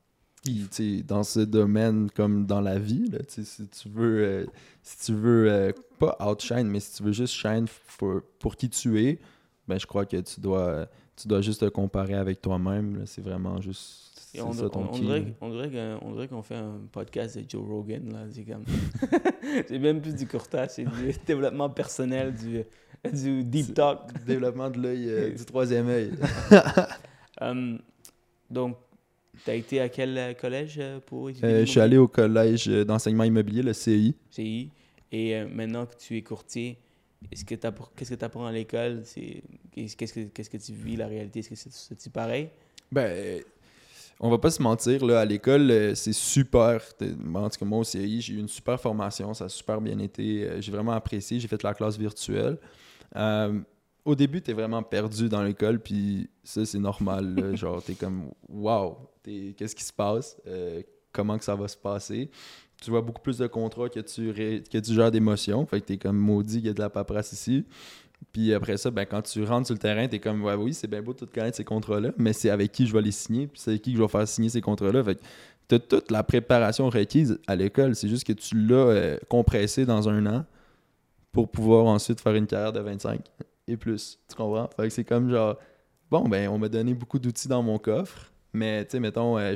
S1: dans ce domaine comme dans la vie, là, si tu veux, euh, si tu veux euh, pas outshine, mais si tu veux juste shine pour, pour qui tu es, ben je crois que tu dois, tu dois juste te comparer avec toi-même. C'est vraiment juste.
S3: On, ça ton on, dirait, on, dirait qu'on fait un podcast de Joe Rogan. Là. C'est, comme... même plus du courtage, c'est du développement personnel, du, du deep talk.
S1: développement de l'œil, euh, du troisième œil.
S3: um, donc, tu as été à quel euh, collège euh, pour
S1: étudier euh, Je suis allé au collège d'enseignement immobilier, le CI.
S3: CI. Et maintenant que tu es courtier, est-ce que qu'est-ce que tu apprends à l'école? Qu'est-ce que, qu'est-ce que tu vis, la réalité? Est-ce que c'est, pareil?
S1: Ben, on va pas se mentir, là, à l'école, c'est super. En tout cas, moi au CI, j'ai eu une super formation, ça a super bien été. J'ai vraiment apprécié. J'ai fait la classe virtuelle. Au début, tu es vraiment perdu dans l'école, puis ça, c'est normal. genre, tu es comme, waouh, qu'est-ce qui se passe, euh, comment que ça va se passer? Tu vois beaucoup plus de contrats que tu, que tu gères d'émotions. Fait que t'es comme maudit qu'il y a de la paperasse ici. Puis après ça, ben, quand tu rentres sur le terrain, t'es comme, ouais, oui, c'est bien beau de tout connaître ces contrats-là, mais c'est avec qui je vais les signer, puis c'est avec qui je vais faire signer ces contrats-là. Fait que t'as toute la préparation requise à l'école. C'est juste que tu l'as euh, compressé dans un an pour pouvoir ensuite faire une carrière de 25 et plus. Tu comprends? Fait que c'est comme genre, bon, ben, on m'a donné beaucoup d'outils dans mon coffre. Mais, tu sais, mettons, euh,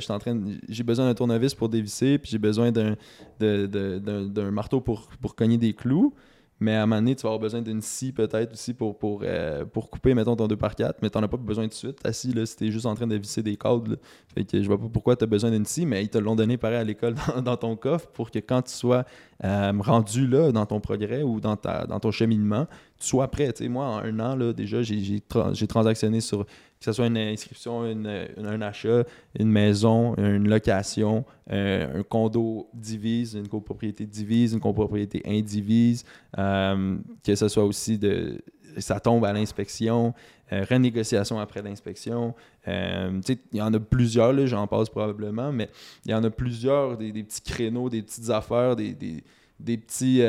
S1: j'ai besoin d'un tournevis pour dévisser, puis j'ai besoin d'un, d'un marteau pour, pour cogner des clous. Mais à un moment donné, tu vas avoir besoin d'une scie peut-être aussi pour, euh, couper, mettons, ton 2x4, mais tu n'en as pas besoin de suite. Ta scie, là, si t'es juste en train de visser des câbles. là. Fait que je vois pas pourquoi tu as besoin d'une scie, mais ils te l'ont donné pareil à l'école dans, ton coffre pour que quand tu sois euh, rendu là dans ton progrès ou dans, ta, dans ton cheminement, tu sois prêt. Tu sais, moi, en un an, là, déjà, j'ai transactionné sur que ce soit une inscription, une- un achat, une maison, une location, euh, un condo divise, une copropriété divise, une copropriété indivise, euh, que ce soit aussi de ça tombe à l'inspection, euh, renégociation après l'inspection. Il y en a plusieurs, j'en passe probablement, mais il y en a plusieurs, des, petits créneaux, des petites affaires, des, des, des petits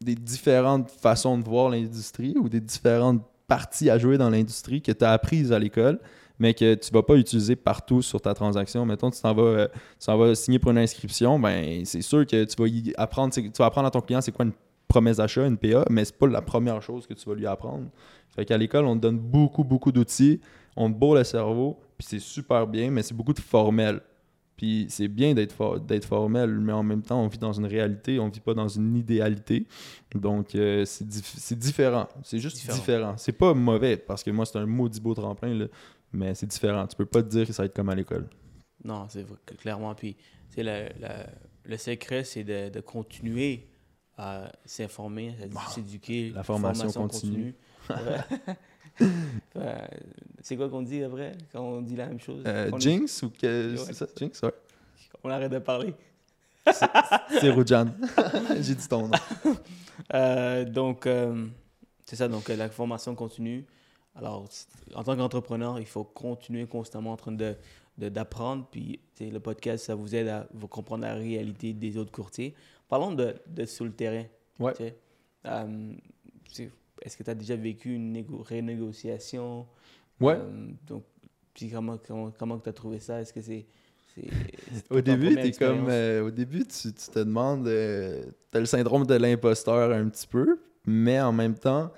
S1: des différentes façons de voir l'industrie ou des différentes parties à jouer dans l'industrie que tu as apprises à l'école, mais que tu vas pas utiliser partout sur ta transaction. Mettons, tu t'en vas, euh, vas signer pour une inscription, ben c'est sûr que tu vas apprendre, tu vas apprendre à ton client c'est quoi une promesse d'achat, une PA, mais c'est pas la première chose que tu vas lui apprendre. Fait qu'à l'école, on te donne beaucoup, beaucoup d'outils, on te bourre le cerveau, puis c'est super bien, mais c'est beaucoup de formel. Puis c'est bien d'être for- d'être formel, mais en même temps, on vit dans une réalité, on vit pas dans une idéalité. Donc, euh, c'est dif- c'est différent. C'est juste
S3: Différent.
S1: différent. C'est pas mauvais, parce que moi, c'est un maudit beau tremplin, là, mais c'est différent. Tu peux pas te dire que ça va être comme à l'école.
S3: Non, c'est clairement. Puis, le, secret, c'est de, de continuer à s'informer, à s'éduquer.
S1: la formation continue.
S3: Ouais. c'est quoi qu'on dit après quand on dit la même chose?
S1: Euh,
S3: on,
S1: Jinx ou que.
S3: Ouais.
S1: Ça, Jinx, ouais.
S3: on arrête de parler.
S1: C'est Rujan. J'ai dit ton nom.
S3: Euh, donc, euh, c'est ça, donc euh, la formation continue. Alors, en tant qu'entrepreneur, il faut continuer constamment en train de d'apprendre. puis, le podcast, ça vous aide à vous comprendre la réalité des autres courtiers. Parlons de, de sur le terrain.
S1: Ouais.
S3: Euh, c'est- Est-ce que tu as déjà vécu une négo- renégociation?
S1: Ouais.
S3: Euh, donc, puis comment comment, comment tu as trouvé ça? Est-ce que c'est...
S1: Au début, t'es comme. euh, au début, tu, tu te demandes. euh, t'as le syndrome de l'imposteur un petit peu, mais en même temps,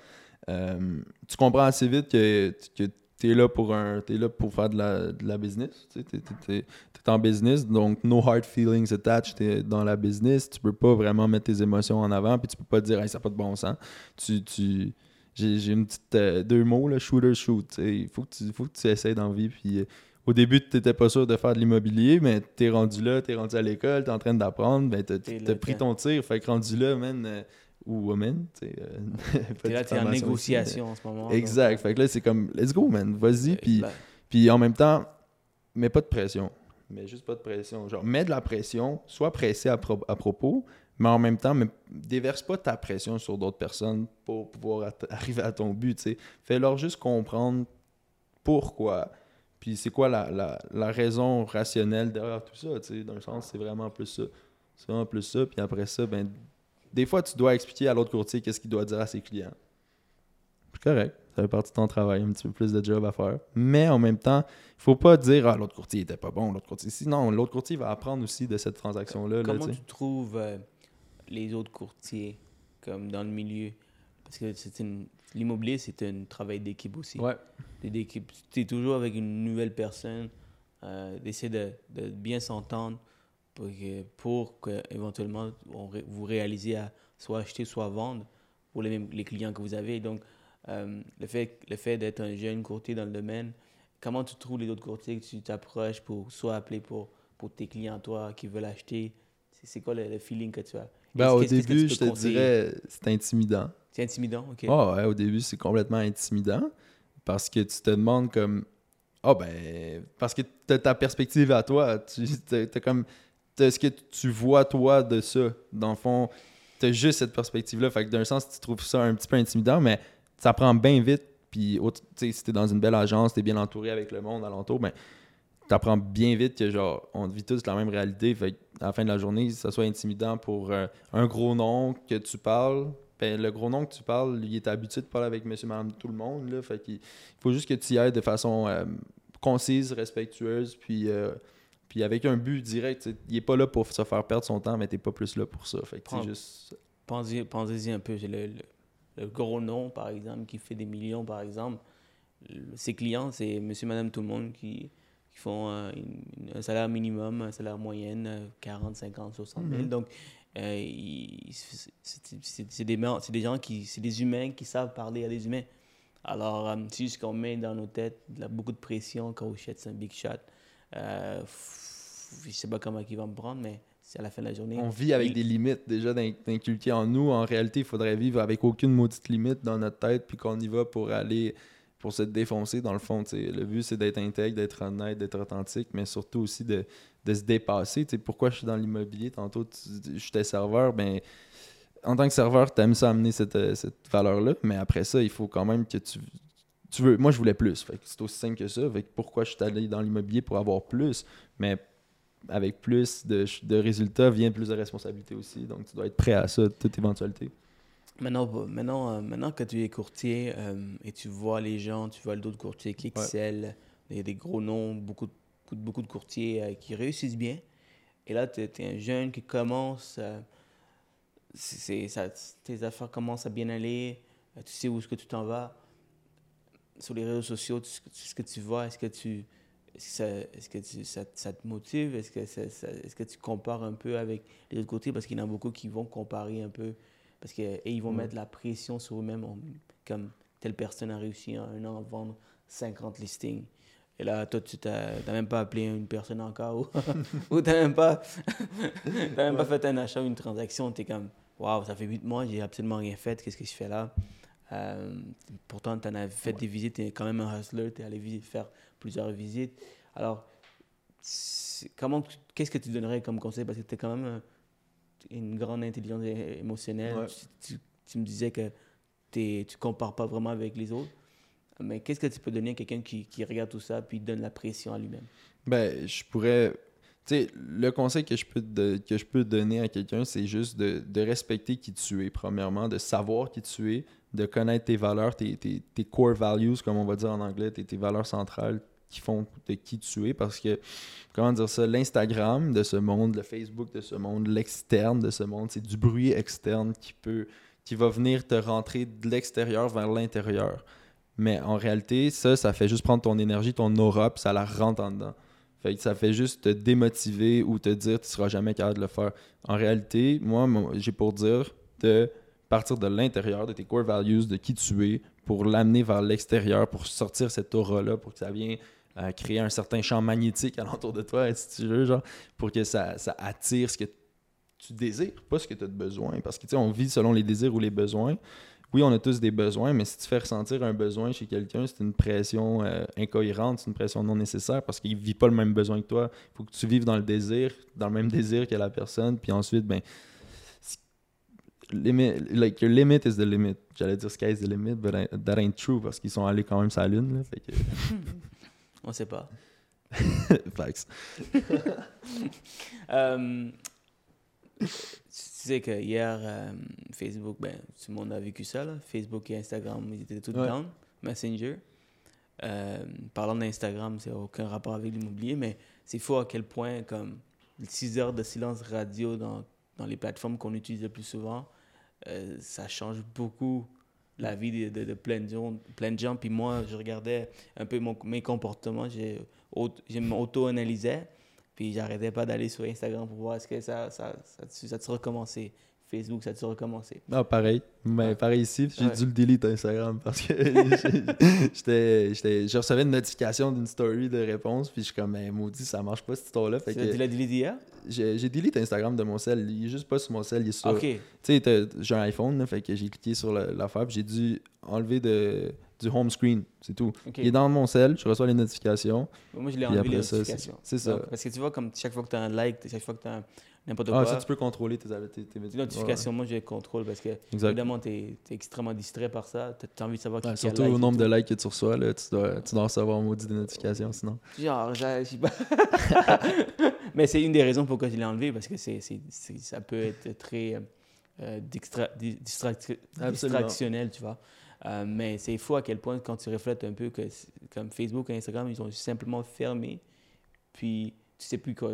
S1: euh, tu comprends assez vite que, que t'es là pour un. T'es là pour faire de la, de la business. Tu t'es, t'es- t'es- t'es en business, donc no hard feelings attached. T'es dans la business. Tu peux pas vraiment mettre tes émotions en avant, puis tu peux pas te dire, hey, ça n'a pas de bon sens. Tu. tu j'ai, une petite. euh, deux mots, là, shooter shoot. Il faut que tu, faut que tu essaies dans la vie, puis. euh, au début, tu n'étais pas sûr de faire de l'immobilier, mais tu es rendu là, tu es rendu à l'école, tu es en train d'apprendre, ben, tu
S3: T'es
S1: as
S3: là,
S1: pris
S3: t'es-
S1: ton tir. Fait que rendu là, man, euh, ou woman, tu sais. euh,
S3: T'es là, tu es en négociation en ce moment. donc,
S1: Exact. Fait que là, c'est comme, let's go, man, vas-y. Puis, puis en même temps, mets pas de pression. Mais juste pas de pression. Genre, mets de la pression, sois pressé à, pro- à propos, mais en même temps, mais déverse pas ta pression sur d'autres personnes pour pouvoir arriver à ton but. Fais-leur juste comprendre pourquoi. Puis c'est quoi la, la- la raison rationnelle derrière tout ça. tu sais. D'un sens, c'est vraiment plus ça. C'est vraiment plus ça. Puis après ça, ben, des fois, tu dois expliquer à l'autre courtier qu'est-ce qu'il doit dire à ses clients. C'est correct. Ça fait partie de ton travail, un petit peu plus de job à faire. Mais en même temps, il faut pas dire Ah, l'autre courtier était pas bon, l'autre courtier. Sinon, l'autre courtier va apprendre aussi de cette transaction-là. là,
S3: Comment
S1: tu
S3: trouves euh, les autres courtiers comme dans le milieu? Parce que c'est une l'immobilier, c'est un travail d'équipe aussi.
S1: Ouais.
S3: Tu es toujours avec une nouvelle personne, euh, d'essayer de, de bien s'entendre pour que, pour que éventuellement on vous réalisez à soit acheter, soit vendre pour les, mêmes- les clients que vous avez. Donc, euh, le fait, le fait d'être un jeune courtier dans le domaine, comment tu trouves les autres courtiers que tu t'approches pour soit appeler pour, pour tes clients, toi, qui veulent acheter? C'est quoi le, le feeling que tu as?
S1: Ben, au début, je te dirais, c'est intimidant.
S3: C'est intimidant, ok.
S1: Ouais, au début, c'est complètement intimidant parce que tu te demandes comme Ah ben parce que tu ta perspective à toi, tu t'as comme t'as ce que tu vois toi de ça. Dans le fond, tu as juste cette perspective là, fait que d'un sens tu trouves ça un petit peu intimidant mais ça prend bien vite. Puis si tu dans une belle agence, tu es bien entouré avec le monde alentour, ben t'apprends bien vite que genre on vit tous la même réalité. Fait à la fin de la journée ça soit intimidant pour euh, un gros nom que tu parles ben, le gros nom que tu parles il est habitué de parler avec monsieur madame tout le monde là. Fait qu'il faut juste que tu y ailles de façon euh, concise respectueuse puis euh, puis avec un but direct il est pas là pour se faire perdre son temps mais t'es pas plus là pour ça fait que
S3: Prends-
S1: juste
S3: Pensez- Pensez-y un peu. Le, le- le gros nom, par exemple, qui fait des millions, par exemple. Le- Ses clients, c'est monsieur, madame, tout le monde qui, qui font euh, une- un salaire minimum, un salaire moyen, euh, 40, 50, 60 000.
S1: Mhm.
S3: Donc, Euh, c'est- des, gens qui, c'est des humains qui savent parler à des humains. Alors, euh, c'est juste qu'on met dans nos têtes la- beaucoup de pression quand Shot, c'est un big shot. Euh, je sais pas comment il va me prendre, mais c'est à la fin de la journée.
S1: On vit avec
S3: Il-
S1: des limites déjà d'in- d'inculquer en nous. En réalité, il faudrait vivre avec aucune maudite limite dans notre tête, puis qu'on y va pour aller, pour se défoncer dans le fond. tu sais. Le but, c'est d'être intègre, d'être honnête, d'être authentique, mais surtout aussi de, de se dépasser. Tu sais, pourquoi je suis dans l'immobilier? Tantôt, tu- j'étais serveur, ben en tant que serveur, tu aimes ça amener cette, euh, cette valeur-là, mais après ça, il faut quand même que tu. Tu veux, moi, je voulais plus. Fait que c'est aussi simple que ça. Fait que pourquoi je suis allé dans l'immobilier pour avoir plus? Mais avec plus de, de résultats vient plus de responsabilité aussi. Donc, tu dois être prêt à ça, toute éventualité.
S3: Maintenant, maintenant, euh, maintenant que tu es courtier euh, et tu vois les gens, tu vois d'autres courtiers qui excellent, il y a des gros noms, beaucoup, de- beaucoup, de- courtiers euh, qui réussissent bien. Et là, tu es, un jeune qui commence, c'est- tes affaires commencent à bien aller, tu sais où est-ce que tu t'en vas. Sur les réseaux sociaux, tu- ce que tu vois, est-ce que tu... Est-ce que, ça, est-ce que tu- ça, ça te motive? Est-ce que, ça- ça- est-ce que tu compares un peu avec les autres côtés? Parce qu'il y en a beaucoup qui vont comparer un peu parce que, et ils vont mettre la pression sur eux-mêmes, comme telle personne a réussi en un an à vendre 50 listings. Et là, toi, tu n'as même pas appelé une personne encore ou, tu n'as même, pas, t'as même pas fait un achat ou une transaction. Tu es comme, waouh, ça fait 8 mois, j'ai absolument rien fait, qu'est-ce que je fais là? Euh, pourtant, tu en as fait des visites, tu es quand même un hustler, tu es allé faire plusieurs visites. Alors, comment, qu'est-ce que tu donnerais comme conseil? Parce que tu es quand même un- une grande intelligence émotionnelle.
S1: Ouais.
S3: Tu, tu- tu me disais que tu ne compares pas vraiment avec les autres. Mais qu'est-ce que tu peux donner à quelqu'un qui, qui regarde tout ça puis donne la pression à lui-même?
S1: Ben, je pourrais. Le conseil que je peux, que je peux donner à quelqu'un, c'est juste de, respecter qui tu es, premièrement, de savoir qui tu es, de connaître tes valeurs, tes, core values, comme on va dire en anglais, tes, tes valeurs centrales qui font de qui tu es. Parce que, comment dire ça, l'Instagram de ce monde, le Facebook de ce monde, l'externe de ce monde, c'est du bruit externe qui peut qui va venir te rentrer de l'extérieur vers l'intérieur. Mais en réalité, ça, ça fait juste prendre ton énergie, ton aura, puis ça la rentre en dedans. Fait que ça fait juste te démotiver ou te dire tu seras jamais capable de le faire. En réalité, moi, j'ai pour dire de partir de l'intérieur, de tes core values, de qui tu es, pour l'amener vers l'extérieur, pour sortir cette aura-là, pour que ça vienne euh, créer un certain champ magnétique alentour de toi, si tu veux, genre, pour que ça, ça attire ce que tu désires, pas ce que tu as de besoin. Parce que, tu sais, on vit selon les désirs ou les besoins. Oui, on a tous des besoins, mais si tu fais ressentir un besoin chez quelqu'un, c'est une pression euh, incohérente, c'est une pression non nécessaire parce qu'il vit pas le même besoin que toi. Il faut que tu vives dans le désir, dans le même désir que la personne, puis ensuite, ben, limit, like, your limit is the limit. J'allais dire sky's the limit, but I- that ain't true parce qu'ils sont allés quand même sur la lune, là, fait que...
S3: On sait pas.
S1: Facts.
S3: Euh, tu sais que hier, euh, Facebook, ben, tout le monde a vécu ça. Là. Facebook et Instagram, ils étaient tout
S1: Ouais.
S3: down. Messenger. Euh, parlant d'Instagram, c'est aucun rapport avec l'immobilier, mais c'est fou à quel point, comme 6 heures de silence radio dans, dans les plateformes qu'on utilise le plus souvent, euh, ça change beaucoup la vie de, de- de plein de gens. Plein de gens. Puis moi, je regardais un peu mon- mes comportements, je m'auto-analysais. Puis j'arrêtais pas d'aller sur Instagram pour voir est-ce que ça, ça, ça, ça, ça a recommencé. Facebook, ça a recommencé.
S1: Ah, pareil. Mais pareil ici. J'ai
S3: Ouais.
S1: dû le delete Instagram parce que j'étais, j'étais, je recevais une notification d'une story de réponse. Puis je suis comme, ben, maudit, ça marche pas cette histoire-là. Fait
S3: Tu
S1: que
S3: l'as hier?
S1: j'ai, j'ai delete Instagram de mon cell. Il est juste pas sur mon cell, il est sur. Tu sais, j'ai un iPhone, là, fait que j'ai cliqué sur l'affaire. Puis j'ai dû enlever de, du home screen. C'est tout.
S3: ok.
S1: Il est dans mon cell, je reçois les notifications.
S3: Moi, je l'ai enlevé les notifications.
S1: c'est ça.
S3: Donc, Parce que tu vois, comme chaque fois que tu as un like, chaque fois que tu as n'importe
S1: Ah,
S3: quoi,
S1: ça, tu peux contrôler tes, tes, tes,
S3: notifications, moi, je les contrôle parce que,
S1: exact.
S3: évidemment, tu es, extrêmement distrait par ça. Tu as envie de savoir qui,
S1: Ouais,
S3: qui a
S1: surtout
S3: like
S1: au nombre de likes que tu reçois, là, tu, dois, tu dois recevoir maudit des notifications sinon.
S3: Genre, j'ai- j'ai pas- Mais c'est une des raisons pourquoi je l'ai enlevé, parce que c'est, ça peut être très euh,
S1: Absolument.
S3: distractionnel, tu vois. Euh, mais c'est fou à quel point, quand tu reflètes un peu, que comme Facebook et Instagram, ils ont simplement fermé, puis tu sais plus quoi,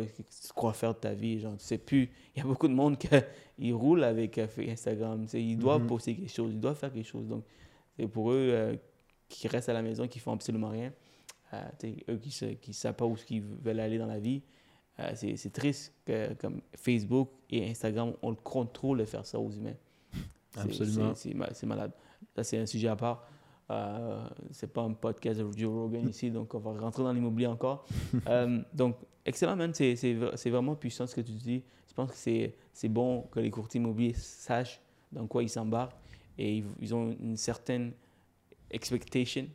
S3: quoi faire de ta vie. Genre, tu sais plus. Il y a beaucoup de monde qui roulent avec euh, Instagram. tu sais, Ils doivent
S1: Mhm.
S3: poster quelque chose, ils doivent faire quelque chose. Donc, c'est pour eux euh, qui restent à la maison, qui font absolument rien. Euh, tu sais, eux qui ne qui savent pas où ils veulent aller dans la vie, Euh, c'est triste que comme Facebook et Instagram ont le contrôle de faire ça aux humains.
S1: Absolument.
S3: c'est malade. Ça, c'est un sujet à part. Euh, c'est pas un podcast de Joe Rogan ici, donc on va rentrer dans l'immobilier encore. Euh, donc, excellent, man. C'est c'est vra- c'est vraiment puissant ce que tu dis. Je pense que c'est bon que les courtiers immobiliers sachent dans quoi ils s'embarquent et ils, ils ont une certaine expectation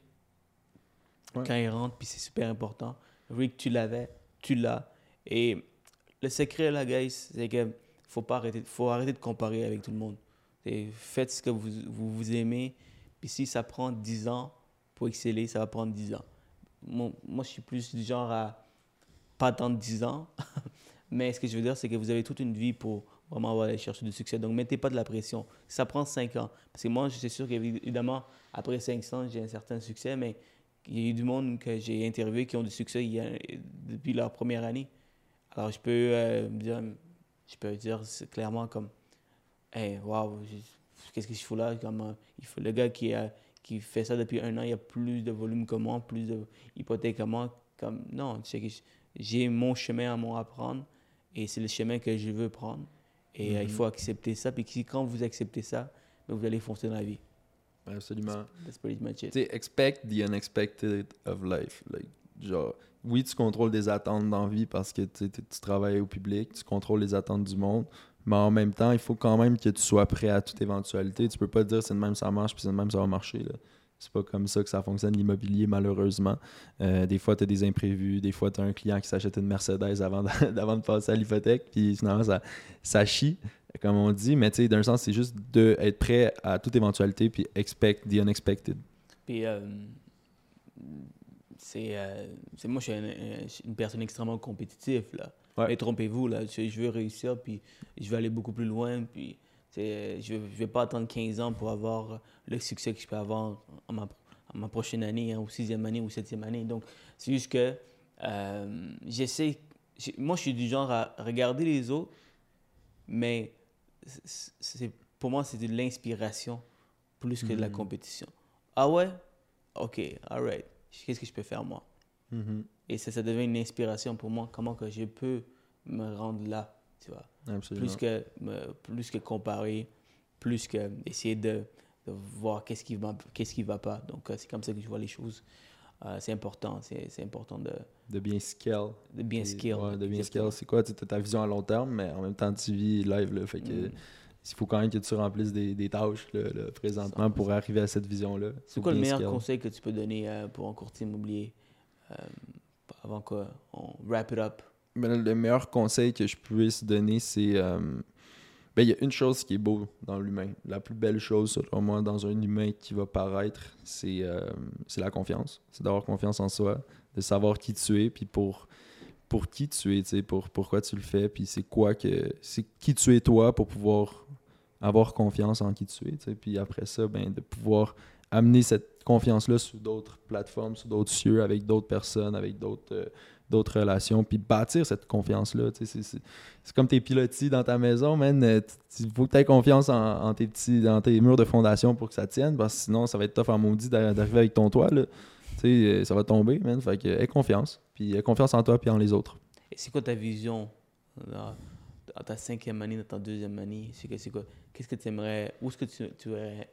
S1: Ouais.
S3: quand ils rentrent, puis c'est super important. Rick, tu l'avais, tu l'as. Et le secret, là, guys, c'est que faut pas arrêter, faut arrêter de comparer avec tout le monde. Faites ce que vous, vous, aimez. Puis si ça prend 10 ans pour exceller, ça va prendre 10 ans. Moi, je suis plus du genre à pas attendre 10 ans. Mais ce que je veux dire, c'est que vous avez toute une vie pour vraiment aller chercher du succès. Donc, mettez pas de la pression. Ça prend 5 ans. Parce que moi, je suis sûr qu'évidemment, après 5 ans, j'ai un certain succès, mais il y a eu du monde que j'ai interviewé qui ont du succès depuis leur première année. Alors, je peux euh, dire, je peux dire clairement comme, hey, wow, j'ai- qu'est-ce que je fous là? Comme, euh, il faut, le gars qui, a, qui fait ça depuis un an, il a plus de volume que moi, plus d'hypothèques que moi. Comme, non, tu sais que j'ai mon chemin à moi à prendre et c'est le chemin que je veux prendre. Et euh, il
S1: Mhm.
S3: faut accepter ça. Puis quand vous acceptez ça, ben, vous allez foncer dans la vie.
S1: Absolument.
S3: That's pretty much it.
S1: Expect the unexpected of life. Like, genre, oui, tu contrôles des attentes dans la vie parce que tu travailles au public, tu contrôles les attentes du monde, mais en même temps, il faut quand même que tu sois prêt à toute éventualité. Tu peux pas dire c'est de même ça marche, puis c'est de même ça va marcher. Là. C'est pas comme ça que ça fonctionne l'immobilier, malheureusement. Euh, des fois, tu as des imprévus, des fois, tu as un client qui s'achète une Mercedes avant de, de passer à l'hypothèque, puis finalement, ça, ça chie, comme on dit. Mais tu sais, d'un sens, c'est juste d'être prêt à toute éventualité, puis expect the unexpected.
S3: Puis, euh, c'est, euh, c'est- moi, je suis un- un- une personne extrêmement compétitive, là.
S1: Ouais.
S3: Mais trompez-vous, là. Je, je veux réussir, puis je veux aller beaucoup plus loin, puis je ne vais pas attendre 15 ans pour avoir le succès que je peux avoir en ma, prochaine année, hein, ou sixième année, ou septième année. Donc, c'est juste que euh, j'essaie... Moi, je suis du genre à regarder les autres, mais c'est- pour moi, c'est de l'inspiration plus que de la
S1: Mhm.
S3: compétition. Ah ouais? OK, all right. Qu'est-ce que je peux faire moi?
S1: Mhm.
S3: Et ça, ça devient une inspiration pour moi, comment que je peux me rendre là, tu vois.
S1: Absolument.
S3: Plus que, me- plus que comparer, plus que essayer de, de voir qu'est-ce qui va, qu'est-ce qui va pas. Donc, euh, c'est comme ça que je vois les choses. Euh, c'est important, c'est, important de,
S1: de bien scale.
S3: de bien
S1: ouais, de bien scale. C'est quoi? Tu as ta vision à long terme, mais en même temps, tu vis live. Là, fait que,
S3: Mm.
S1: Il faut quand même que tu remplisses des, des tâches là, là, présentement pour arriver à cette vision-là.
S3: C'est quoi le meilleur
S1: scale.
S3: conseil que tu peux donner euh, pour un courtier immobilier? Euh, avant qu'on wrap it up?
S1: Ben, le meilleur conseil que je puisse donner, c'est. euh, ben, il y a une chose qui est beau dans l'humain. La plus belle chose, selon moi, dans un humain qui va paraître, c'est euh, la confiance. C'est d'avoir confiance en soi, de savoir qui tu es, puis pour, pour qui tu es, pour, pourquoi tu le fais, puis c'est quoi que. C'est qui tu es toi pour pouvoir avoir confiance en qui tu es. Puis après ça, ben, de pouvoir amener cette confiance-là sur d'autres plateformes, sur d'autres cieux, avec d'autres personnes, avec d'autres. euh, relations, puis bâtir cette confiance-là. C'est comme tes pilotis dans ta maison, man. Il faut que tu aies confiance en, tes petits, dans tes murs de fondation pour que ça tienne, parce que sinon, ça va être tough en maudit d'a- d'arriver avec ton toit. Là. Euh, ça va tomber, man. Fait que aie confiance. Puis aie confiance en toi puis en les autres.
S3: Et c'est quoi ta vision dans, dans ta cinquième année, dans ta deuxième année? C'est quoi? Qu'est-ce que tu aimerais, où est-ce que tu, tu,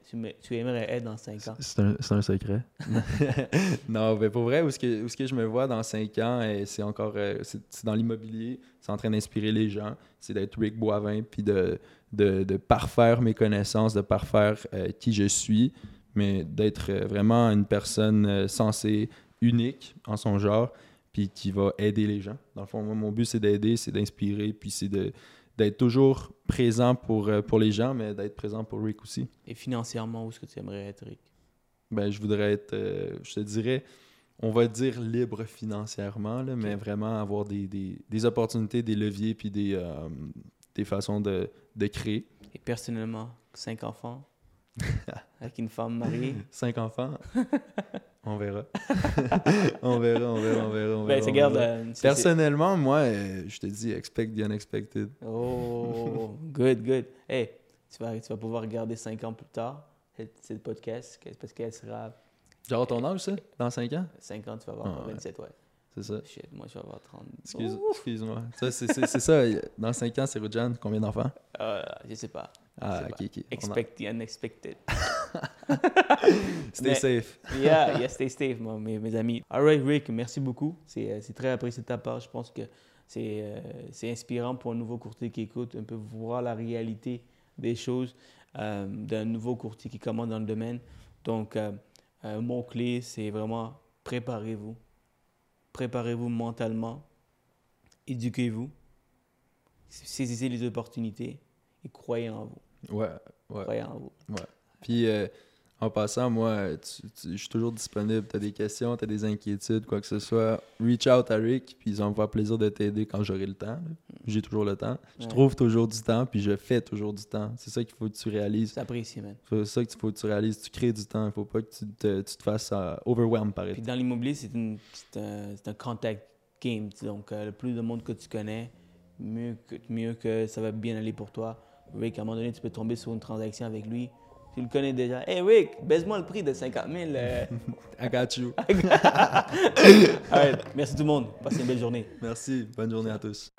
S3: tu, me- tu aimerais être dans cinq ans?
S1: C'est un, secret. non, mais pour vrai, où est-ce que, où est-ce que je me vois dans 5 ans, c'est encore euh, c'est dans l'immobilier, c'est en train d'inspirer les gens, c'est d'être Rick Boivin, puis de, de, de parfaire mes connaissances, de parfaire euh, qui je suis, mais d'être euh, vraiment une personne sensée, unique en son genre, puis qui va aider les gens. Dans le fond, moi, mon but, c'est d'aider, c'est d'inspirer, puis c'est de d'être toujours présent pour, euh, pour les gens, mais d'être présent pour Rick aussi.
S3: Et financièrement, où est-ce que tu aimerais être, Rick?
S1: Ben, je voudrais être, euh, je te dirais, on va dire libre financièrement, là, mais vraiment avoir des, des, des opportunités, des leviers, puis des, euh, des façons de, de créer.
S3: Et personnellement, cinq enfants, avec une femme mariée.
S1: Cinq enfants, on verra. on verra, on verra, on verra. On
S3: Ben,
S1: verra,
S3: c'est
S1: on
S3: garde.
S1: verra.
S3: euh,
S1: Personnellement, moi, euh, je te dis, expect the unexpected.
S3: Oh, good, good. Hey, tu vas, tu vas pouvoir regarder cinq ans plus tard cette, podcast parce qu'elle sera
S1: Genre ton âge, ça, dans cinq ans?
S3: 5 ans, tu vas avoir
S1: Ah, ouais.
S3: 27, ouais.
S1: c'est ça.
S3: Shit, moi, je vais avoir 30.
S1: Excuse-
S3: Ouh.
S1: Excuse-moi. Ça, c'est, ça. Dans 5 ans, c'est Rujan. Combien d'enfants?
S3: Euh, je sais pas.
S1: Ah,
S3: sais
S1: ok,
S3: pas.
S1: ok. On a-
S3: Expect the unexpected.
S1: Stay
S3: Mais-
S1: safe.
S3: yeah, yeah, stay safe, moi, mes, mes amis. All right, Rick, merci beaucoup. C'est euh, c'est très apprécié de ta part. Je pense que c'est euh, c'est inspirant pour un nouveau courtier qui écoute, un peu voir la réalité des choses euh, d'un nouveau courtier qui commence dans le domaine. Donc, euh, un mot-clé, c'est vraiment préparez-vous. Préparez-vous mentalement. Éduquez-vous. Saisissez les opportunités et croyez en vous.
S1: Ouais, ouais.
S3: Croyez en vous.
S1: Puis euh, en passant, moi, je suis toujours disponible. Tu as des questions, tu as des inquiétudes, quoi que ce soit. Reach out à Rick, puis me fait plaisir de t'aider quand j'aurai le temps. là. J'ai toujours le temps. Je
S3: Ouais.
S1: trouve toujours du temps, puis je fais toujours du temps. C'est ça qu'il faut que tu réalises.
S3: C'est apprécié, man.
S1: C'est ça qu'il faut que tu réalises. Tu crées du temps. Il faut pas que tu te, tu te fasses euh, overwhelm par
S3: Puis dans l'immobilier, c'est un, contact game. Donc, euh, le plus de monde que tu connais, mieux que, mieux que ça va bien aller pour toi. Rick, à un moment donné, tu peux tomber sur une transaction avec lui. Tu le connais déjà. Hey Rick, baisse-moi le prix de 50 000. euh.
S1: I got you.
S3: All right. Merci tout le monde. Passez une belle journée.
S1: Merci. Bonne journée à tous.